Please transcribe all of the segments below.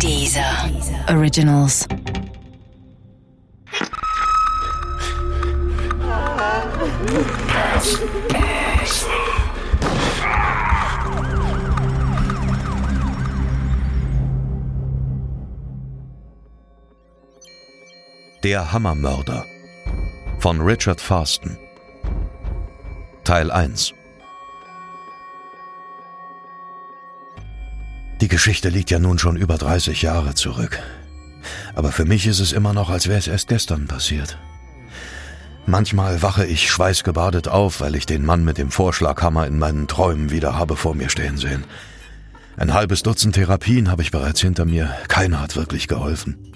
Dieser Originals. Der Hammermörder. Von Richard Farston. Teil 1 Die Geschichte liegt ja nun schon über 30 Jahre zurück. Aber für mich ist es immer noch, als wäre es erst gestern passiert. Manchmal wache ich schweißgebadet auf, weil ich den Mann mit dem Vorschlaghammer in meinen Träumen wieder habe vor mir stehen sehen. Ein halbes Dutzend Therapien habe ich bereits hinter mir, keine hat wirklich geholfen.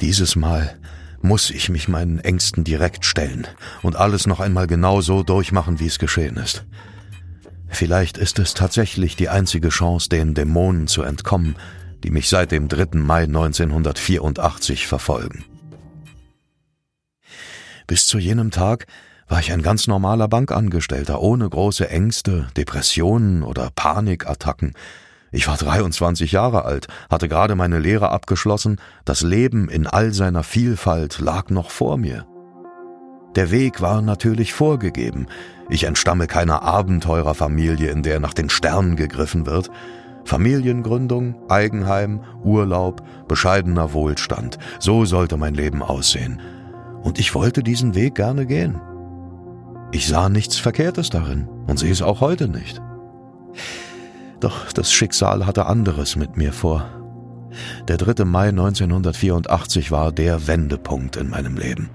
Dieses Mal muss ich mich meinen Ängsten direkt stellen und alles noch einmal genau so durchmachen, wie es geschehen ist. Vielleicht ist es tatsächlich die einzige Chance, den Dämonen zu entkommen, die mich seit dem 3. Mai 1984 verfolgen. Bis zu jenem Tag war ich ein ganz normaler Bankangestellter, ohne große Ängste, Depressionen oder Panikattacken. Ich war 23 Jahre alt, hatte gerade meine Lehre abgeschlossen, das Leben in all seiner Vielfalt lag noch vor mir. Der Weg war natürlich vorgegeben. Ich entstamme keiner Abenteurerfamilie, in der nach den Sternen gegriffen wird. Familiengründung, Eigenheim, Urlaub, bescheidener Wohlstand, so sollte mein Leben aussehen. Und ich wollte diesen Weg gerne gehen. Ich sah nichts Verkehrtes darin und sehe es auch heute nicht. Doch das Schicksal hatte anderes mit mir vor. Der 3. Mai 1984 war der Wendepunkt in meinem Leben.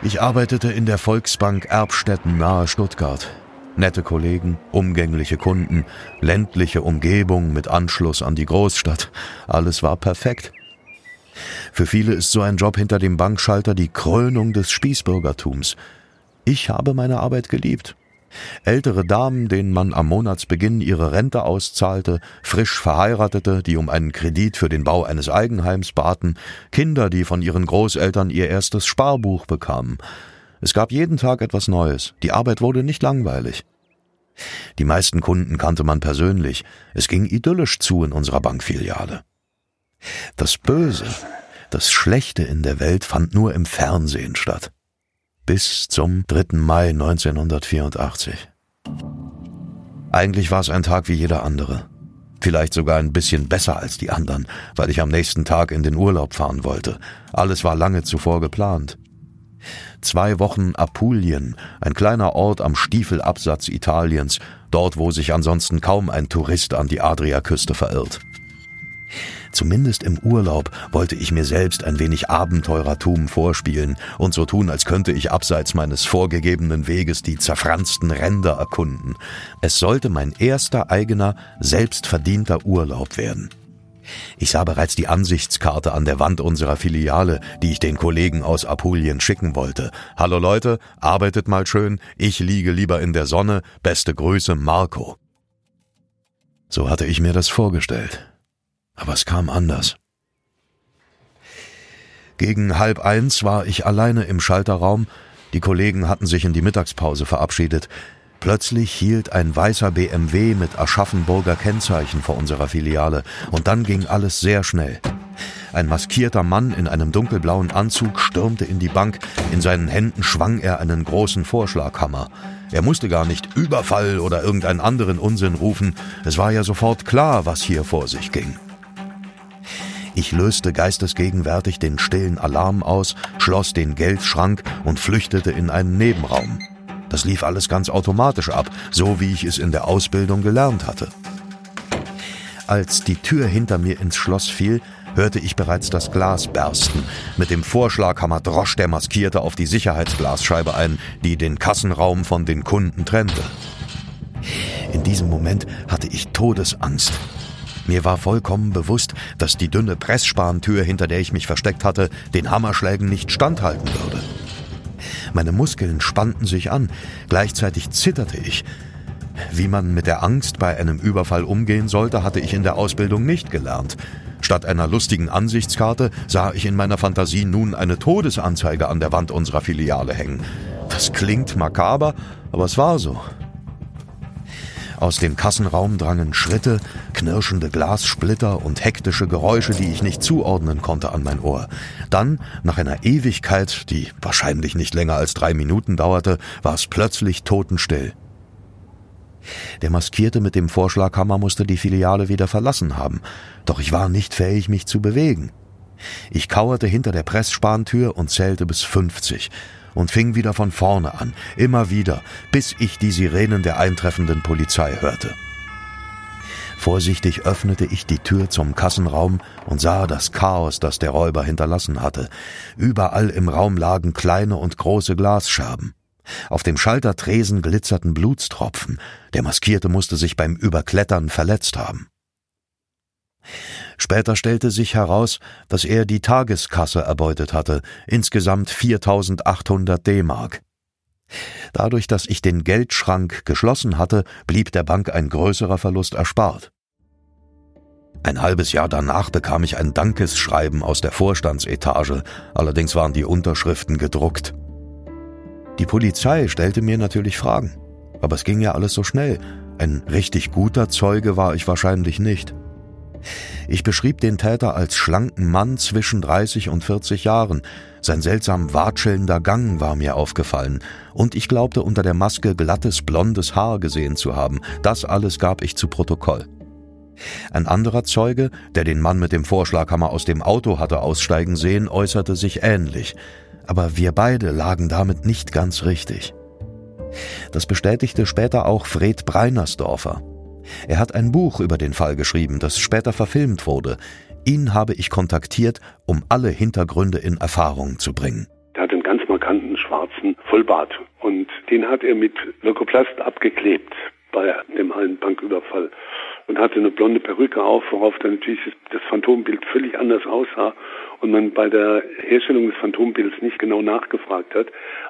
Ich arbeitete in der Volksbank Erbstetten nahe Stuttgart. Nette Kollegen, umgängliche Kunden, ländliche Umgebung mit Anschluss an die Großstadt. Alles war perfekt. Für viele ist so ein Job hinter dem Bankschalter die Krönung des Spießbürgertums. Ich habe meine Arbeit geliebt Ältere Damen, denen man am Monatsbeginn ihre Rente auszahlte, frisch Verheiratete, die um einen Kredit für den Bau eines Eigenheims baten, Kinder, die von ihren Großeltern ihr erstes Sparbuch bekamen. Es gab jeden Tag etwas Neues. Die Arbeit wurde nicht langweilig. Die meisten Kunden kannte man persönlich. Es ging idyllisch zu in unserer Bankfiliale. Das Böse, das Schlechte in der Welt fand nur im Fernsehen statt bis zum 3. Mai 1984. Eigentlich war es ein Tag wie jeder andere. Vielleicht sogar ein bisschen besser als die anderen, weil ich am nächsten Tag in den Urlaub fahren wollte. Alles war lange zuvor geplant. Zwei Wochen Apulien, ein kleiner Ort am Stiefelabsatz Italiens, dort wo sich ansonsten kaum ein Tourist an die Adriaküste verirrt. Zumindest im Urlaub wollte ich mir selbst ein wenig Abenteurertum vorspielen und so tun, als könnte ich abseits meines vorgegebenen Weges die zerfransten Ränder erkunden. Es sollte mein erster eigener, selbstverdienter Urlaub werden. Ich sah bereits die Ansichtskarte an der Wand unserer Filiale, die ich den Kollegen aus Apulien schicken wollte. Hallo Leute, arbeitet mal schön, ich liege lieber in der Sonne, beste Grüße Marco. So hatte ich mir das vorgestellt. Aber es kam anders. Gegen halb eins war ich alleine im Schalterraum, die Kollegen hatten sich in die Mittagspause verabschiedet. Plötzlich hielt ein weißer BMW mit Aschaffenburger Kennzeichen vor unserer Filiale, und dann ging alles sehr schnell. Ein maskierter Mann in einem dunkelblauen Anzug stürmte in die Bank, in seinen Händen schwang er einen großen Vorschlaghammer. Er musste gar nicht Überfall oder irgendeinen anderen Unsinn rufen, es war ja sofort klar, was hier vor sich ging. Ich löste geistesgegenwärtig den stillen Alarm aus, schloss den Geldschrank und flüchtete in einen Nebenraum. Das lief alles ganz automatisch ab, so wie ich es in der Ausbildung gelernt hatte. Als die Tür hinter mir ins Schloss fiel, hörte ich bereits das Glas bersten. Mit dem Vorschlaghammer drosch der Maskierte auf die Sicherheitsglasscheibe ein, die den Kassenraum von den Kunden trennte. In diesem Moment hatte ich Todesangst. Mir war vollkommen bewusst, dass die dünne Pressspanntür, hinter der ich mich versteckt hatte, den Hammerschlägen nicht standhalten würde. Meine Muskeln spannten sich an, gleichzeitig zitterte ich. Wie man mit der Angst bei einem Überfall umgehen sollte, hatte ich in der Ausbildung nicht gelernt. Statt einer lustigen Ansichtskarte sah ich in meiner Fantasie nun eine Todesanzeige an der Wand unserer Filiale hängen. Das klingt makaber, aber es war so. Aus dem Kassenraum drangen Schritte, knirschende Glassplitter und hektische Geräusche, die ich nicht zuordnen konnte, an mein Ohr. Dann, nach einer Ewigkeit, die wahrscheinlich nicht länger als drei Minuten dauerte, war es plötzlich totenstill. Der Maskierte mit dem Vorschlaghammer musste die Filiale wieder verlassen haben, doch ich war nicht fähig, mich zu bewegen. Ich kauerte hinter der Pressspanntür und zählte bis 50 und fing wieder von vorne an, immer wieder, bis ich die Sirenen der eintreffenden Polizei hörte. Vorsichtig öffnete ich die Tür zum Kassenraum und sah das Chaos, das der Räuber hinterlassen hatte. Überall im Raum lagen kleine und große Glasscherben. Auf dem Schaltertresen glitzerten Blutstropfen. Der Maskierte musste sich beim Überklettern verletzt haben. Später stellte sich heraus, dass er die Tageskasse erbeutet hatte, insgesamt 4800 D-Mark. Dadurch, dass ich den Geldschrank geschlossen hatte, blieb der Bank ein größerer Verlust erspart. Ein halbes Jahr danach bekam ich ein Dankesschreiben aus der Vorstandsetage, allerdings waren die Unterschriften gedruckt. Die Polizei stellte mir natürlich Fragen, aber es ging ja alles so schnell. Ein richtig guter Zeuge war ich wahrscheinlich nicht. Ich beschrieb den Täter als schlanken Mann zwischen 30 und 40 Jahren. Sein seltsam watschelnder Gang war mir aufgefallen, und ich glaubte unter der Maske glattes blondes Haar gesehen zu haben. Das alles gab ich zu Protokoll. Ein anderer Zeuge, der den Mann mit dem Vorschlaghammer aus dem Auto hatte aussteigen sehen, äußerte sich ähnlich. Aber wir beide lagen damit nicht ganz richtig. Das bestätigte später auch Fred Breinersdorfer. Er hat ein Buch über den Fall geschrieben, das später verfilmt wurde. Ihn habe ich kontaktiert, um alle Hintergründe in Erfahrung zu bringen. Er hat einen ganz markanten schwarzen Vollbart und den hat er mit Leukoplast abgeklebt bei dem einen Banküberfall und hatte eine blonde Perücke auf, worauf dann natürlich das Phantombild völlig anders aussah und man bei der Herstellung des Phantombilds nicht genau nachgefragt hat,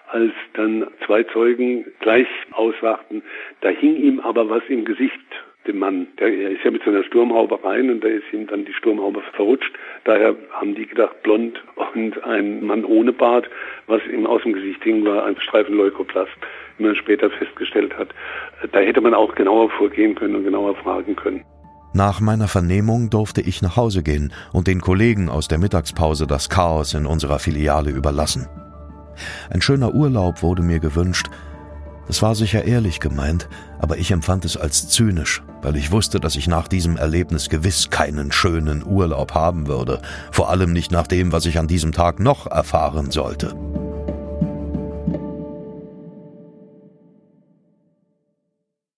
als dann zwei Zeugen gleich aussagten, da hing ihm aber was im Gesicht dem Mann. Der ist ja mit so einer Sturmhaube rein und da ist ihm dann die Sturmhaube verrutscht. Daher haben die gedacht, blond und ein Mann ohne Bart, was ihm aus dem Gesicht hing, war ein Streifen Leukoplast, man später festgestellt hat. Da hätte man auch genauer vorgehen können und genauer fragen können. Nach meiner Vernehmung durfte ich nach Hause gehen und den Kollegen aus der Mittagspause das Chaos in unserer Filiale überlassen. Ein schöner Urlaub wurde mir gewünscht, es war sicher ehrlich gemeint, aber ich empfand es als zynisch, weil ich wusste, dass ich nach diesem Erlebnis gewiss keinen schönen Urlaub haben würde, vor allem nicht nach dem, was ich an diesem Tag noch erfahren sollte.